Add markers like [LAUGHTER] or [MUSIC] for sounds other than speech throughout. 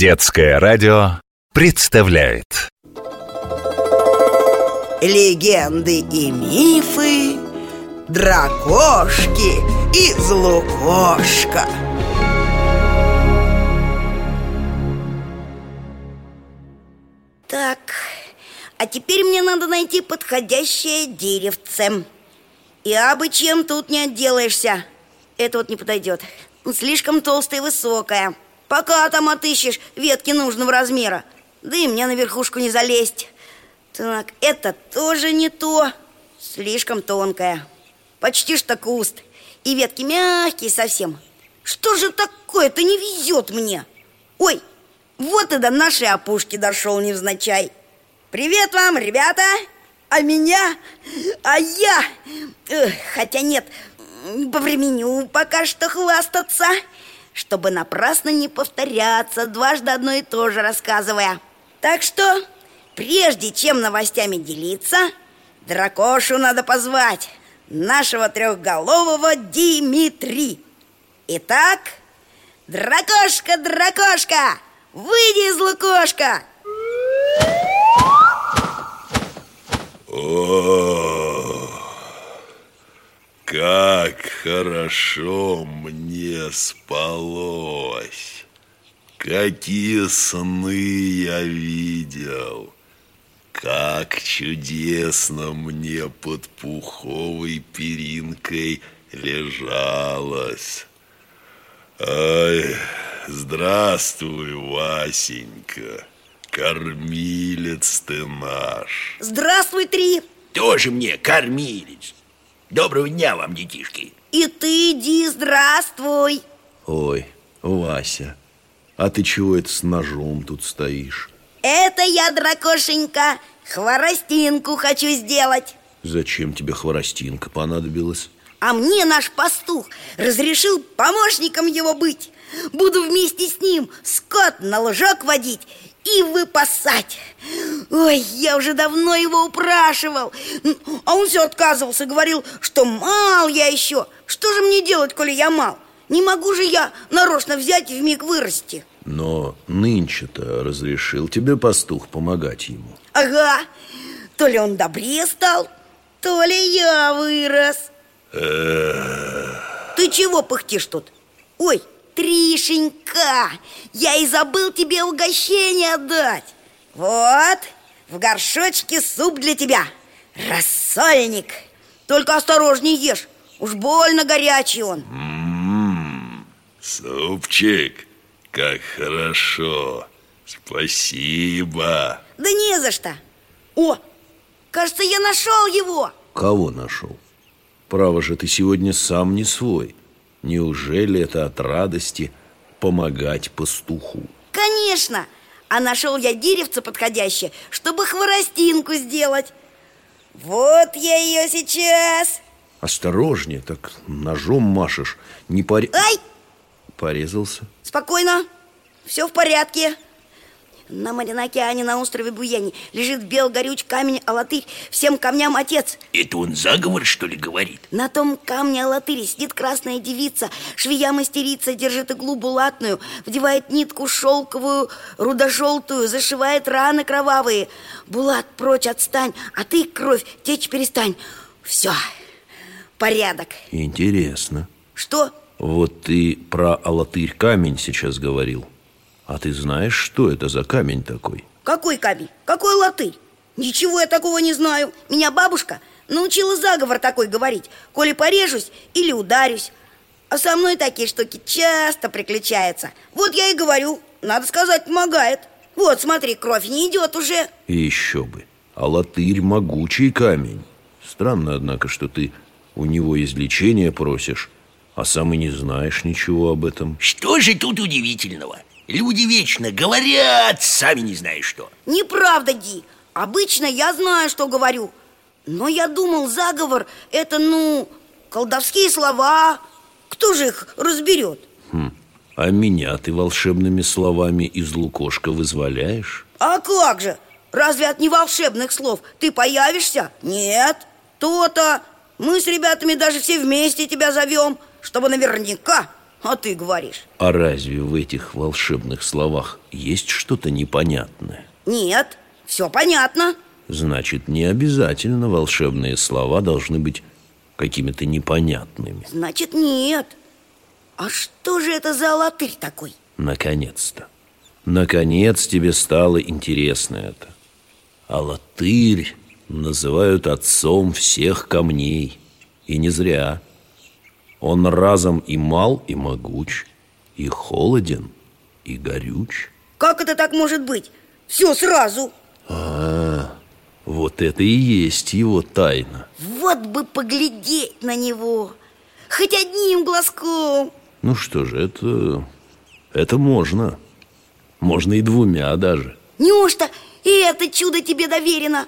Детское радио представляет. Легенды и мифы Дракошки из Лукошка Так, а теперь мне надо найти подходящее деревце. И абы чем тут не отделаешься. Это вот не подойдет. Слишком толстая и высокая Пока там отыщешь ветки нужного размера Да и мне на верхушку не залезть Так, это тоже не то Слишком тонкая Почти что куст И ветки мягкие совсем Что же такое-то не везет мне? Ой, вот и до нашей опушки дошел невзначай Привет вам, ребята! А меня? А я? Эх, хотя нет, по времени пока что хвастаться чтобы напрасно не повторяться, дважды одно и то же рассказывая. Так что, прежде чем новостями делиться, дракошу надо позвать, нашего трехголового Димитри. Итак, дракошка, дракошка, выйди из лукошка! О, как хорошо мне спалось! Какие сны я видел! Как чудесно мне под пуховой перинкой лежалось! Ай, здравствуй, Васенька! Кормилец ты наш! Здравствуй, Три! Тоже мне кормилец! Доброго дня вам, детишки И ты иди, здравствуй Ой, Вася, а ты чего это с ножом тут стоишь? Это я, дракошенька, хворостинку хочу сделать Зачем тебе хворостинка понадобилась? А мне наш пастух разрешил помощником его быть Буду вместе с ним скот на лужок водить и выпасать. Ой, я уже давно его упрашивал. А он все отказывался, говорил, что мал я еще Что же мне делать, коли я мал? Не могу же я нарочно взять и вмиг вырасти. Но нынче-то разрешил тебе пастух помогать ему. Ага, то ли он добрее стал, то ли я вырос. Ты чего пыхтишь тут? Ой, Тришенька, я и забыл тебе угощение отдать Вот, в горшочке суп для тебя Рассольник Только осторожней ешь, уж больно горячий он Супчик, как хорошо! Спасибо! Да не за что О, кажется, я нашел его Кого нашел? Право же, ты сегодня сам не свой Неужели это от радости помогать пастуху? Конечно, а нашел я деревце подходящее, чтобы хворостинку сделать. Вот я ее сейчас! Осторожнее, так ножом машешь Не пори... Ай, Порезался? спокойно, все в порядке На морем океане, на острове Буяни Лежит бел горюч камень Алатырь Всем камням отец. Это он заговор, что ли, говорит? На том камне Алатыре сидит красная девица. Швея мастерица держит иглу булатную Вдевает нитку шелковую, рудожелтую Зашивает раны кровавые. Булат, прочь отстань, а ты, кровь, течь перестань. Все, порядок. Интересно. Что? Вот ты про Алатырь камень сейчас говорил А ты знаешь, что это за камень такой? Какой камень? Какой латырь? Ничего я такого не знаю. Меня бабушка научила заговор такой говорить. Коли порежусь или ударюсь. А со мной такие штуки часто приключаются. Вот я и говорю, надо сказать, помогает. Вот, смотри, кровь не идет уже. И еще бы. Алатырь могучий камень. Странно, однако, что ты у него излечения просишь А сам и не знаешь ничего об этом. Что же тут удивительного? Люди вечно говорят, сами не знаю что Неправда, Ди Обычно я знаю, что говорю Но я думал, заговор – это, ну, колдовские слова Кто же их разберет? А меня ты волшебными словами из лукошка вызволяешь? А как же? Разве от неволшебных слов ты появишься? Нет, то-то Мы с ребятами даже все вместе тебя зовем Чтобы наверняка а ты говоришь А разве в этих волшебных словах есть что-то непонятное? Нет, все понятно Значит, не обязательно волшебные слова должны быть какими-то непонятными. Значит, нет А что же это за латырь такой? Наконец-то. Наконец тебе стало интересно это. А латырь называют отцом всех камней. И не зря. Он разом и мал, и могуч, и холоден, и горюч. Как это так может быть? Все сразу А, вот это и есть его тайна. Вот бы поглядеть на него Хоть одним глазком Ну что же, это... Это можно. Можно и двумя даже. Неужто и это чудо тебе доверено?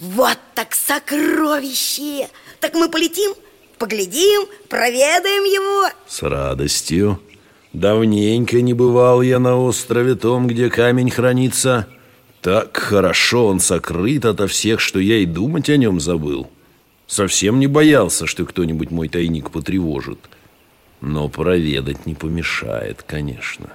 Вот так сокровище! Так мы полетим, поглядим, проведаем его С радостью. Давненько не бывал я на острове том, где камень хранится. Так хорошо он сокрыт ото всех, что я и думать о нем забыл. Совсем не боялся, что кто-нибудь мой тайник потревожит. Но проведать не помешает, конечно.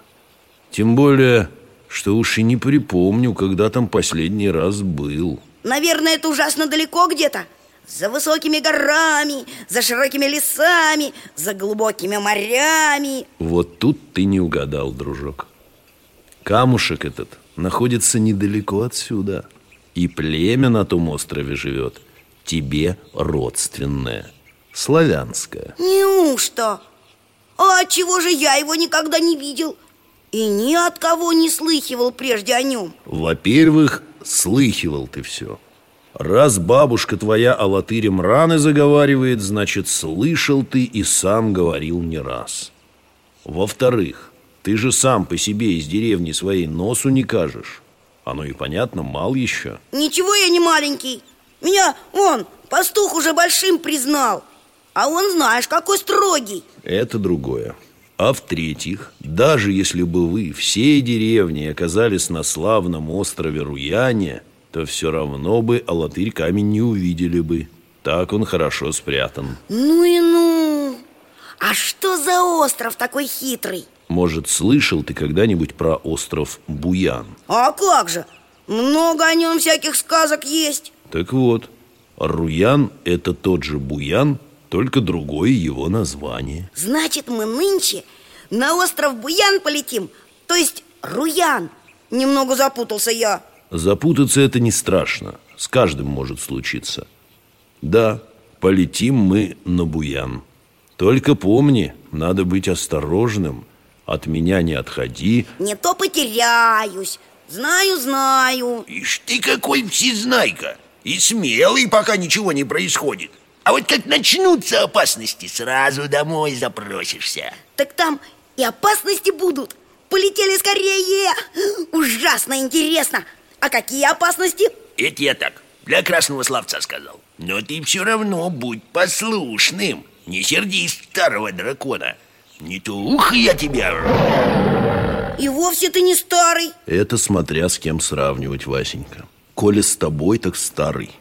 Тем более, что уж и не припомню, когда там последний раз был. Наверное, это ужасно далеко где-то За высокими горами, за широкими лесами, за глубокими морями Вот тут ты не угадал, дружок. Камушек этот находится недалеко отсюда. И племя на том острове живет тебе родственное, славянское. Неужто? А чего же я его никогда не видел? И ни от кого не слыхивал прежде о нем Во-первых, слыхивал ты все. Раз бабушка твоя о латыре раны заговаривает, значит, слышал ты и сам говорил не раз. Во-вторых, ты же сам по себе из деревни своей носу не кажешь. Оно и понятно, мал еще. Ничего я не маленький Меня, он, пастух уже большим признал А он, знаешь, какой строгий Это другое. А в-третьих, даже если бы вы всей деревни оказались на славном острове Руяне, то все равно бы Алатырь камень не увидели бы. Так он хорошо спрятан. Ну и ну А что за остров такой хитрый? Может, слышал ты когда-нибудь про остров Буян? А как же? Много о нем всяких сказок есть Так вот, Руян – это тот же Буян, только другое его название. Значит, мы нынче на остров Буян полетим То есть Руян Немного запутался я Запутаться это не страшно, с каждым может случиться. Да, полетим мы на Буян. Только помни, надо быть осторожным. От меня не отходи. Не то потеряюсь. Знаю, знаю. Ишь ты какой всезнайка. И смелый, пока ничего не происходит. А вот как начнутся опасности, сразу домой запросишься. Так там и опасности будут. Полетели скорее. Ужасно интересно А какие опасности? Это я так, для красного словца сказал Но ты все равно будь послушным Не сердись старого дракона Не то ух я тебя И вовсе ты не старый Это смотря с кем сравнивать, Васенька. Коли с тобой, так старый.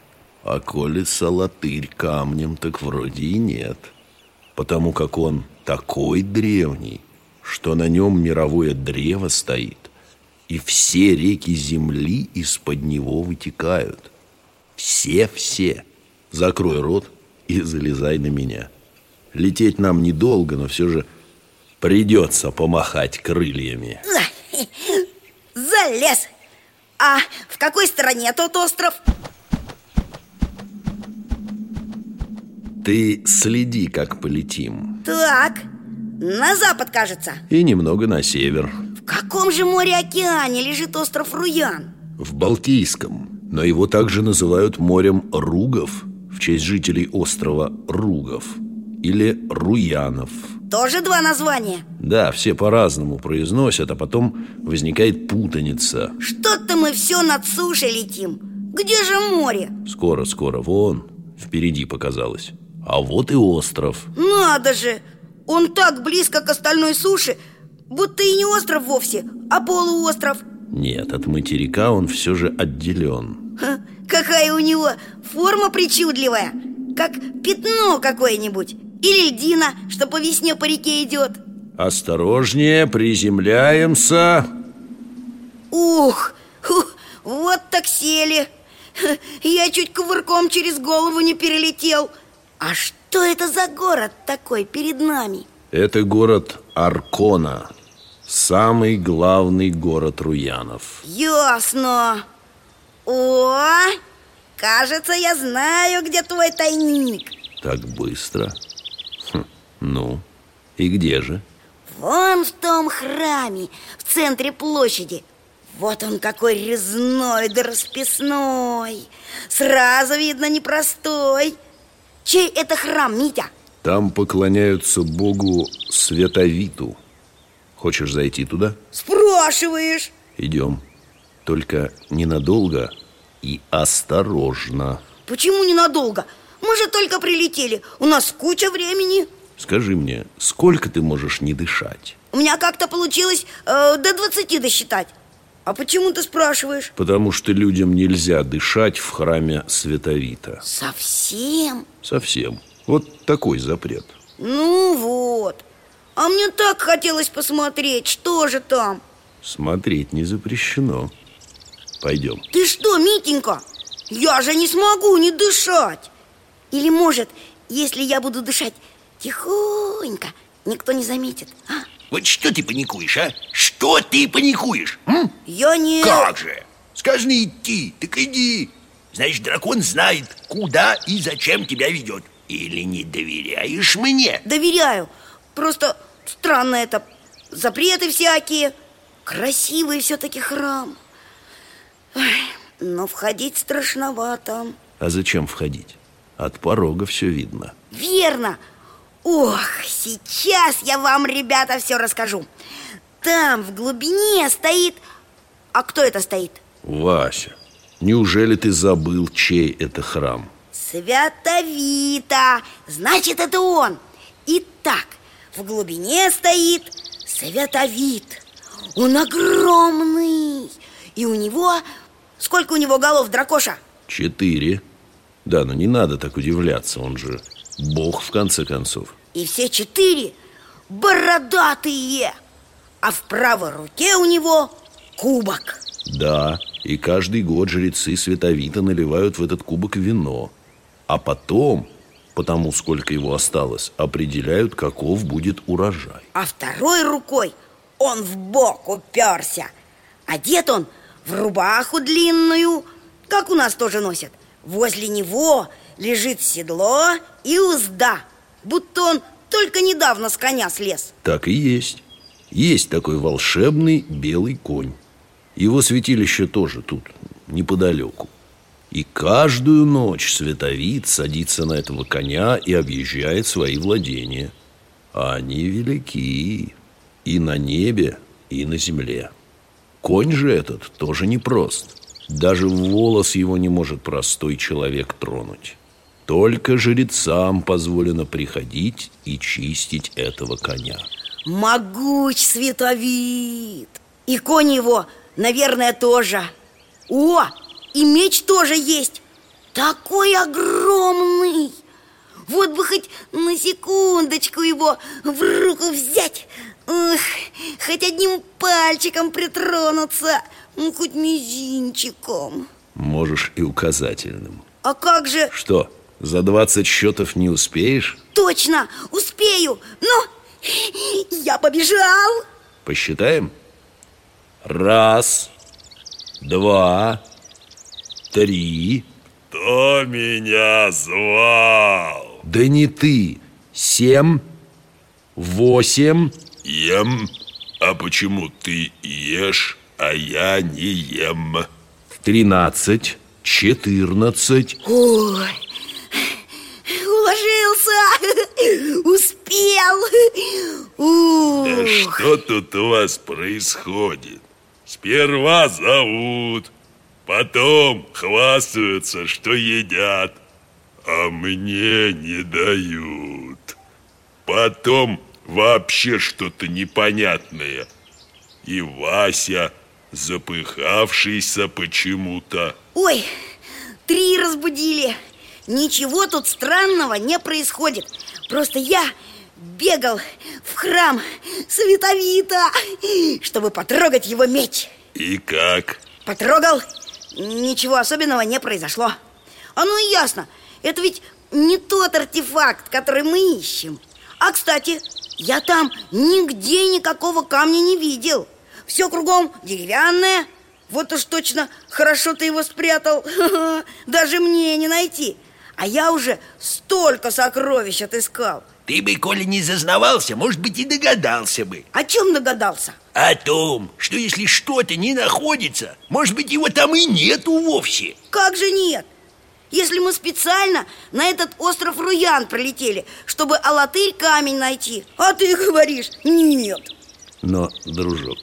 А коли с Алатырь камнем, так вроде и нет. Потому как он такой древний, что на нем мировое древо стоит, и все реки земли из-под него вытекают. Все-все. Закрой рот и залезай на меня. Лететь нам недолго, но все же придется помахать крыльями. Залез А в какой стороне тот остров? Ты следи, как полетим. Так, на запад, кажется И немного на север. Каком же море-океане лежит остров Руян? В Балтийском. Но его также называют морем Ругов в честь жителей острова Ругов или Руянов. Тоже два названия Да, все по-разному произносят, а потом возникает путаница. Что-то мы все над сушей летим Где же море? Скоро-скоро, вон, впереди показалось. А вот и остров. Надо же! Он так близко к остальной суше Будто и не остров вовсе, а полуостров. Нет, от материка он все же отделен. Ха, Какая у него форма причудливая Как пятно какое-нибудь Или льдина, что по весне по реке идет Осторожнее, приземляемся. Ух, ху, вот так сели. Я чуть кувырком через голову не перелетел. А что это за город такой перед нами? Это город Аркона Самый главный город Руянов. Ясно. О, кажется, я знаю, где твой тайник. Так быстро? Хм, ну, и где же? Вон в том храме, в центре площади. Вот он какой резной да расписной. Сразу видно непростой. Чей это храм, Митя? Там поклоняются богу Световиту Хочешь зайти туда? Спрашиваешь Идем Только ненадолго и осторожно Почему ненадолго? Мы же только прилетели У нас куча времени Скажи мне, сколько ты можешь не дышать? У меня как-то получилось э, до 20 досчитать А почему ты спрашиваешь? Потому что людям нельзя дышать в храме Световита Совсем? Совсем Вот такой запрет Ну вот А мне так хотелось посмотреть, что же там Смотреть не запрещено Пойдем Ты что, Митенька? Я же не смогу не дышать Или может, если я буду дышать тихонько Никто не заметит, а? Вот что ты паникуешь, а? Что ты паникуешь? М? Я не... Как же? Сказано идти, так иди Значит, дракон знает, куда и зачем тебя ведет Или не доверяешь мне? Доверяю Просто странно это. Запреты всякие. Красивый все-таки храм. Ой, Но входить страшновато. А зачем входить? От порога все видно. Верно. Ох, сейчас я вам, ребята, все расскажу. Там в глубине стоит... А кто это стоит? Вася, неужели ты забыл, чей это храм? Святовита Значит, это он. Итак, в глубине стоит Святовит Он огромный. И у него... Сколько у него голов, дракоша? Четыре. Да, но не надо так удивляться, он же бог в конце концов. И все четыре бородатые А в правой руке у него кубок. Да, и каждый год жрецы Световита наливают в этот кубок вино А потом, потому сколько его осталось, определяют, каков будет урожай. А второй рукой он в бок уперся. Одет он в рубаху длинную Как у нас тоже носят. Возле него лежит седло и узда Будто он только недавно с коня слез. Так и есть. Есть такой волшебный белый конь. Его святилище тоже тут, неподалеку И каждую ночь световид садится на этого коня и объезжает свои владения. А они велики И на небе, и на земле. Конь же этот тоже непрост. Даже волос его не может простой человек тронуть. Только жрецам позволено приходить и чистить этого коня. Могуч световид И конь его, наверное, тоже. О, и меч тоже есть. Такой огромный. Вот бы хоть на секундочку его в руку взять. Эх, Хоть одним пальчиком притронуться Ну, хоть мизинчиком. Можешь и указательным. А как же... Что, за 20 счетов не успеешь? Точно, успею. Ну, я побежал. Посчитаем? Раз, два, три. Кто меня звал? Да не ты. Семь, восемь. Ем? А почему ты ешь, а я не ем? Тринадцать, четырнадцать. Ой, уложился, успел. Да Ух, что тут у вас происходит? Сперва зовут, потом хвастаются, что едят, а мне не дают. Потом вообще что-то непонятное. И Вася, запыхавшийся почему-то. Ой, три разбудили Ничего тут странного не происходит Просто я бегал в храм Световита, чтобы потрогать его меч. И как? Потрогал, ничего особенного не произошло. Оно и ясно, это ведь не тот артефакт, который мы ищем. А, кстати, я там нигде никакого камня не видел. Все кругом деревянное. Вот уж точно хорошо ты его спрятал. [LAUGHS] Даже мне не найти. А я уже столько сокровищ отыскал. Ты бы, Коля, не зазнавался, может быть, и догадался бы. О чем догадался? О том, что если что-то не находится, может быть, его там и нету вовсе. Как же нет? Если мы специально на этот остров Руян пролетели, чтобы Алатырь камень найти, а ты говоришь нет. Но, дружок,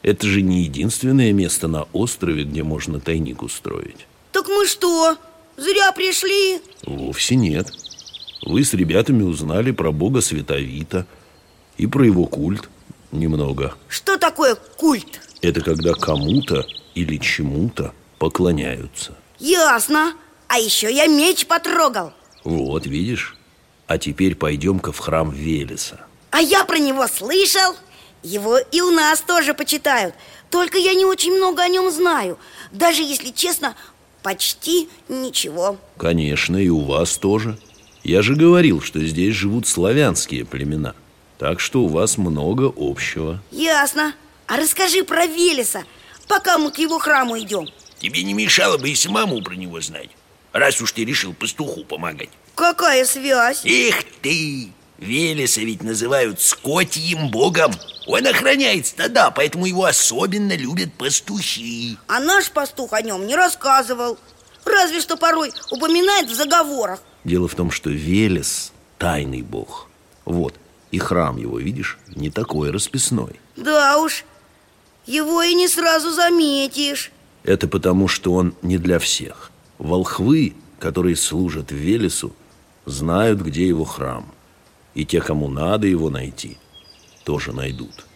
это же не единственное место на острове, где можно тайник устроить. Так мы что, зря пришли? Вовсе нет. Вы с ребятами узнали про бога Световита и про его культ немного. Что такое культ? Это когда кому-то или чему-то поклоняются. Ясно. А еще я меч потрогал Вот, видишь? А теперь пойдем-ка в храм Велеса А я про него слышал Его и у нас тоже почитают Только я не очень много о нем знаю Даже, если честно, почти ничего Конечно, и у вас тоже Я же говорил, что здесь живут славянские племена Так что у вас много общего Ясно А расскажи про Велеса Пока мы к его храму идем Тебе не мешало бы и самому про него знать раз уж ты решил пастуху помогать. Какая связь? Эх ты! Велеса ведь называют скотьим богом. Он охраняет стада, поэтому его особенно любят пастухи. А наш пастух о нем не рассказывал. Разве что порой упоминает в заговорах. Дело в том, что Велес – тайный бог. Вот, и храм его, видишь, не такой расписной. Да уж, его и не сразу заметишь. Это потому, что он не для всех. Волхвы, которые служат Велесу, знают, где его храм. И те, кому надо его найти, тоже найдут.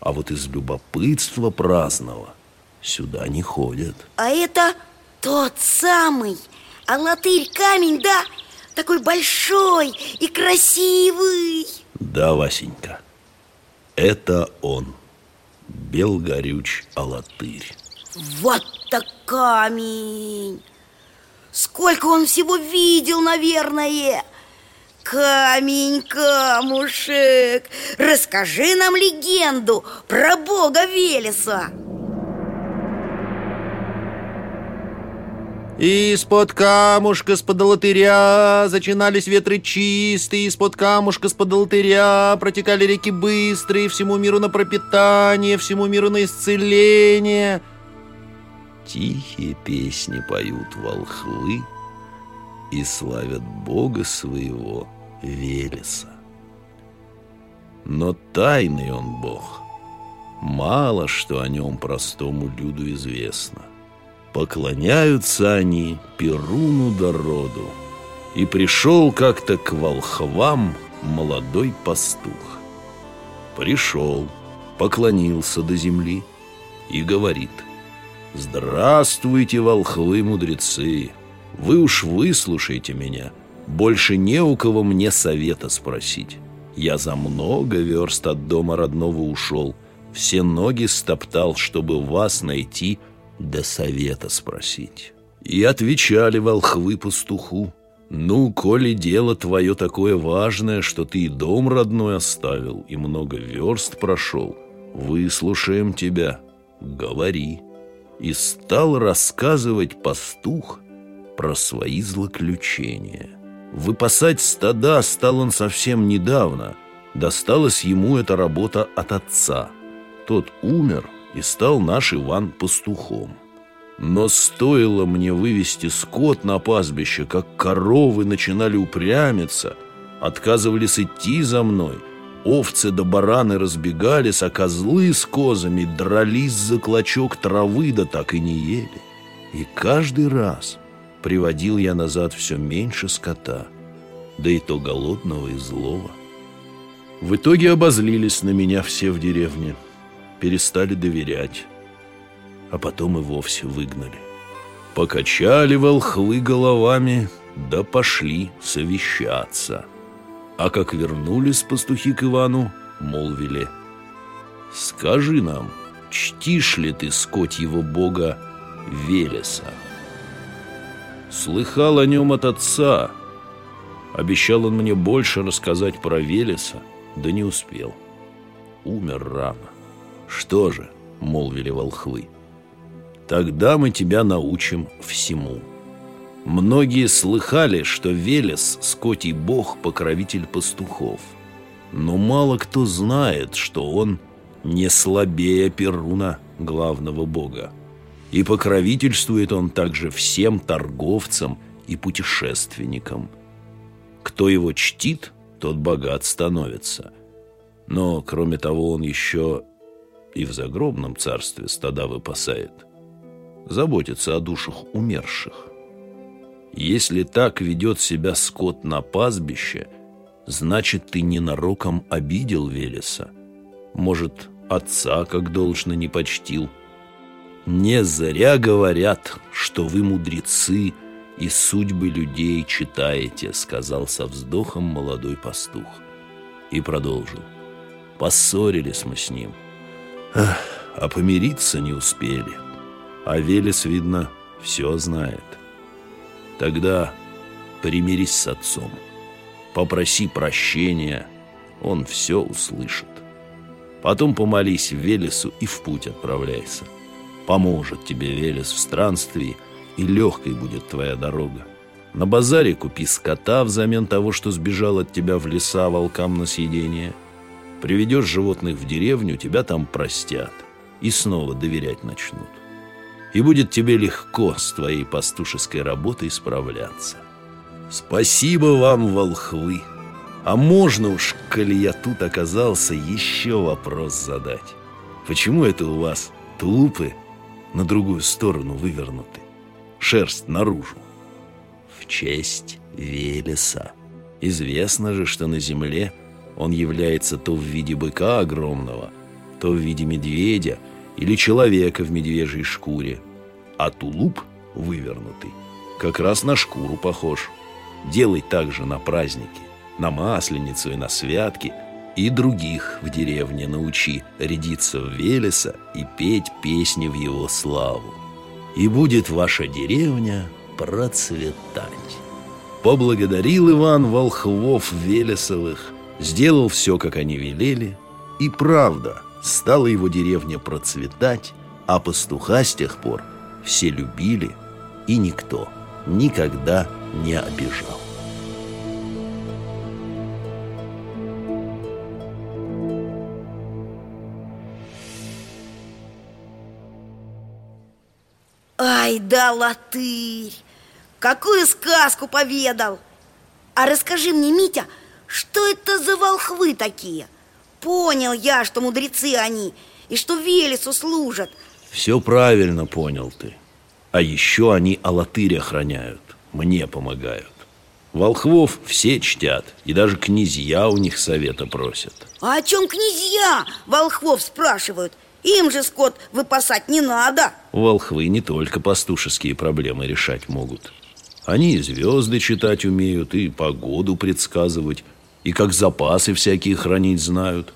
А вот из любопытства праздного сюда не ходят. А это тот самый Алатырь камень, да? Такой большой и красивый. Да, Васенька, это он, Белгорюч Алатырь. Вот так камень! Сколько он всего видел, наверное Камень, камушек Расскажи нам легенду про бога Велеса Из-под камушка, с-под алтыря Зачинались ветры чистые Из-под камушка, с-под алтыря Протекали реки быстрые Всему миру на пропитание Всему миру на исцеление — Тихие песни поют волхвы И славят Бога своего Велеса. Но тайный он Бог. Мало что о нем простому люду известно. Поклоняются они Перуну да роду. И пришел как-то к волхвам молодой пастух. Пришел, поклонился до земли и говорит — Здравствуйте, волхвы-мудрецы! Вы уж выслушайте меня. Больше не у кого мне совета спросить. Я за много верст от дома родного ушел. Все ноги стоптал, чтобы вас найти, да совета спросить. И отвечали волхвы пастуху. Ну, коли дело твое такое важное, что ты и дом родной оставил, и много верст прошел, выслушаем тебя. Говори и стал рассказывать пастух про свои злоключения. Выпасать стада стал он совсем недавно. Досталась ему эта работа от отца. Тот умер и стал наш Иван пастухом. Но стоило мне вывести скот на пастбище, как коровы начинали упрямиться, отказывались идти за мной – Овцы да бараны разбегались, а козлы с козами дрались за клочок травы, да так и не ели. И каждый раз приводил я назад все меньше скота, да и то голодного и злого. В итоге обозлились на меня все в деревне, перестали доверять, а потом и вовсе выгнали. Покачали волхвы головами, да пошли совещаться – А как вернулись пастухи к Ивану, молвили «Скажи нам, чтишь ли ты скотьего бога Велеса?» Слыхал о нем от отца. Обещал он мне больше рассказать про Велеса, да не успел. Умер рано. Что же, молвили волхвы, тогда мы тебя научим всему. Многие слыхали, что Велес, скотий бог, покровитель пастухов. Но мало кто знает, что он не слабее Перуна, главного бога. И покровительствует он также всем торговцам и путешественникам. Кто его чтит, тот богат становится. Но, кроме того, он еще и в загробном царстве стада выпасает. Заботится о душах умерших. Если так ведет себя скот на пастбище, значит, ты ненароком обидел Велеса. Может, отца как должно не почтил – не зря говорят, что вы мудрецы и судьбы людей читаете, сказал со вздохом молодой пастух. И продолжил. Поссорились мы с ним. А помириться не успели. А Велес, видно, все знает. Тогда примирись с отцом. Попроси прощения, он все услышит. Потом помолись Велесу и в путь отправляйся. Поможет тебе Велес в странствии, и легкой будет твоя дорога. На базаре купи скота взамен того, что сбежал от тебя в леса волкам на съедение. Приведешь животных в деревню, тебя там простят и снова доверять начнут. И будет тебе легко с твоей пастушеской работой справляться. Спасибо вам, волхвы. А можно уж, коли я тут оказался, еще вопрос задать. Почему это у вас тулупы на другую сторону вывернуты, шерсть наружу. В честь Велеса. Известно же, что на земле он является то в виде быка огромного, то в виде медведя или человека в медвежьей шкуре, а тулуп вывернутый как раз на шкуру похож. Делай так же на праздники, на Масленицу и на святки – и других в деревне научи рядиться в Велеса и петь песни в его славу. И будет ваша деревня процветать. Поблагодарил Иван волхвов Велесовых, сделал все, как они велели, и правда, стала его деревня процветать, а пастуха с тех пор все любили, и никто никогда не обижал. Ай да латырь! Какую сказку поведал! А расскажи мне, Митя, что это за волхвы такие? Понял я, что мудрецы они, и что Велесу служат. Все правильно понял ты. А еще они Алатырь охраняют, мне помогают. Волхвов все чтят, и даже князья у них совета просят. А о чем князья волхвов спрашивают? Им же скот выпасать не надо Волхвы не только пастушеские проблемы решать могут Они и звезды читать умеют, и погоду предсказывать И как запасы всякие хранить знают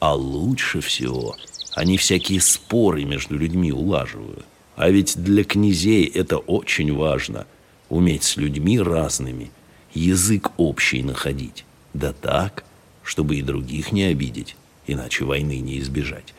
А лучше всего они всякие споры между людьми улаживают А ведь для князей это очень важно Уметь с людьми разными Язык общий находить Да так, чтобы и других не обидеть Иначе войны не избежать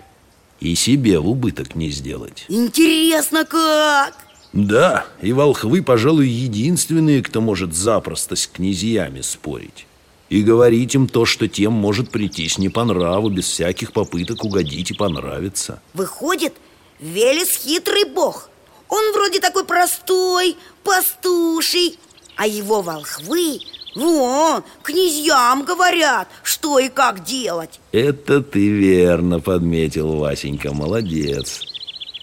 и себе в убыток не сделать. Интересно как? Да, и волхвы, пожалуй, единственные, кто может запросто с князьями спорить. И говорить им то, что тем может прийтись не по нраву, без всяких попыток угодить и понравиться. Выходит, Велес хитрый бог. Он вроде такой простой, пастуший, а его волхвы Вон, князьям говорят, что и как делать. Это ты верно подметил, Васенька, молодец.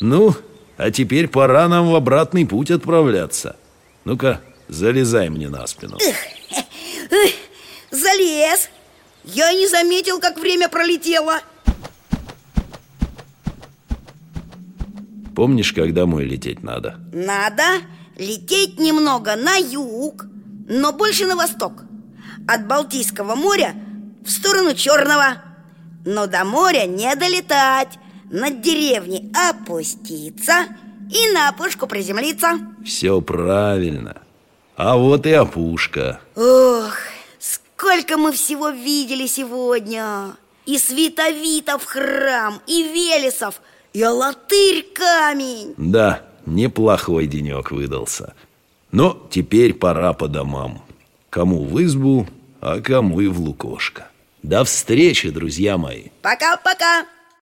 Ну, а теперь пора нам в обратный путь отправляться. Ну-ка, залезай мне на спину [LAUGHS] Залез Я не заметил, как время пролетело Помнишь, когда домой лететь надо? Надо лететь немного на юг но больше на восток от Балтийского моря в сторону Черного. Но до моря не долетать, над деревней опуститься и на опушку приземлиться. Все правильно. А вот и опушка. Ох, сколько мы всего видели сегодня! И Световитов храм, и Велесов, и Алатырь камень. Да, неплохой денек выдался. Но теперь пора по домам. Кому в избу, а кому и в лукошко. До встречи, друзья мои. Пока-пока.